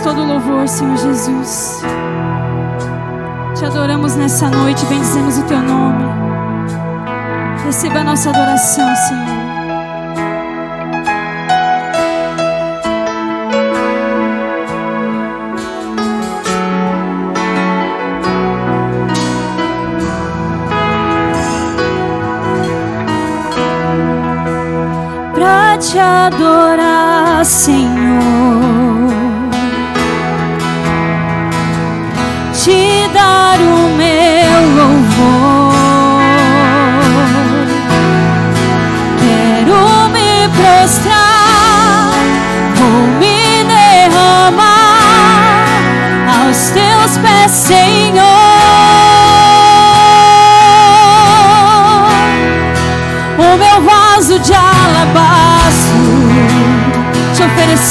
todo louvor, Senhor Jesus. Te adoramos nessa noite, bendizemos o teu nome. Receba a nossa adoração, Senhor. Te adorar, Senhor.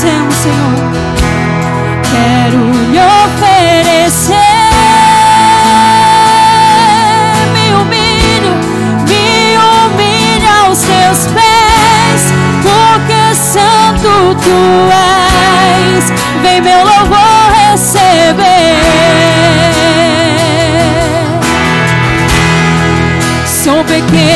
Te oferecemos, Senhor. Quero lhe oferecer. Me humilho, me humilho aos teus pés, porque santo tu és. Vem meu louvor receber. Sou pequeno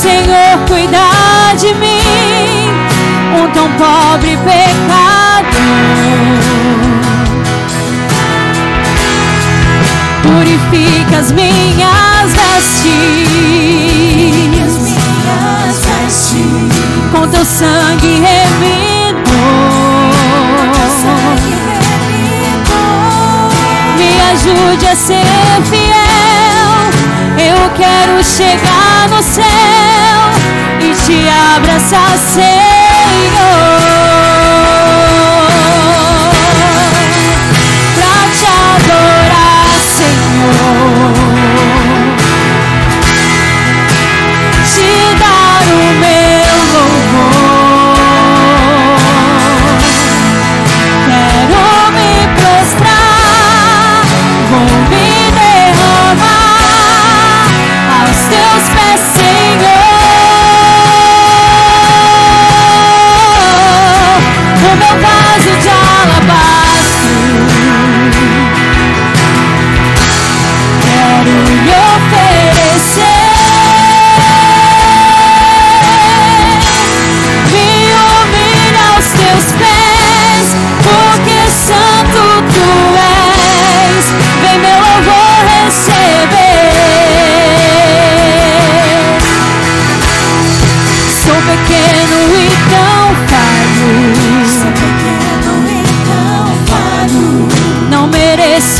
Senhor cuida de mim, um tão pobre pecador. Purifica as minhas vestes com teu sangue remidor. Me ajude a ser fiel. Eu quero chegar no céu e te abraçar, Senhor.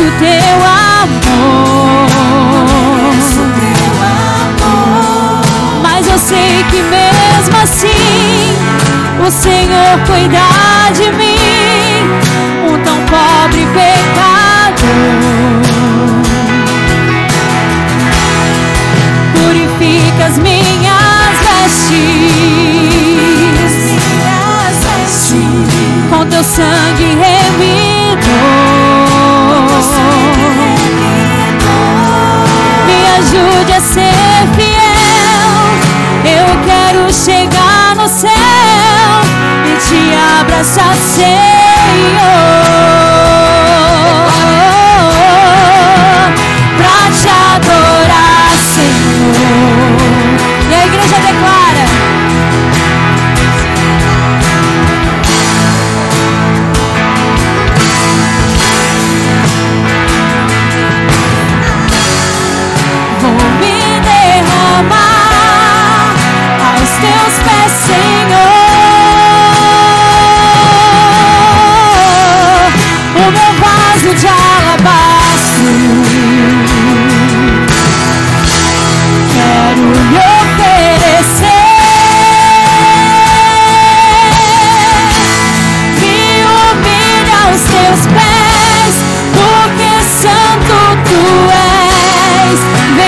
Mereço teu amor. Mereço teu amor. Mas eu sei que mesmo assim o Senhor cuida de mim, um tão pobre pecador. Purifica as minhas vestes com teu sangue remidor. Abraçar, Senhor.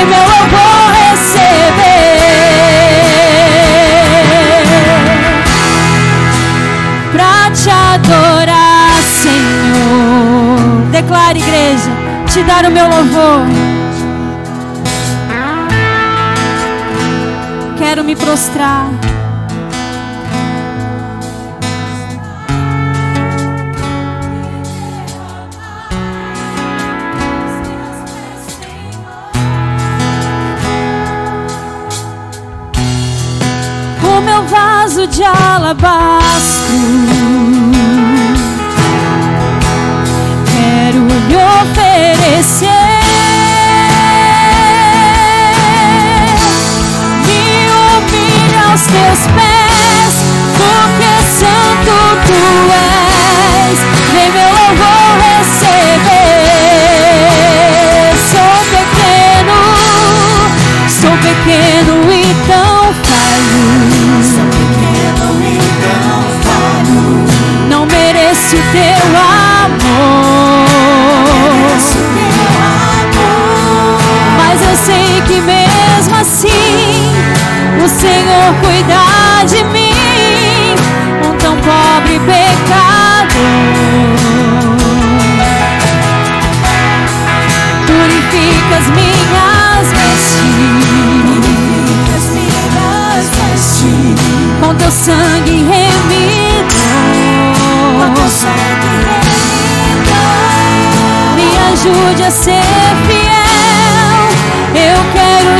meu eu vou receber. Pra te adorar, Senhor. Declara, igreja, te dar o meu louvor. Quero me prostrar. meu vaso de alabastro. Quero lhe oferecer. aos teus pés, porque santo tu és. Vem meu louvor receber. Sou pequeno, sou pequeno e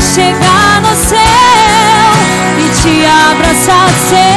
chegar no céu e te abraçar. Seu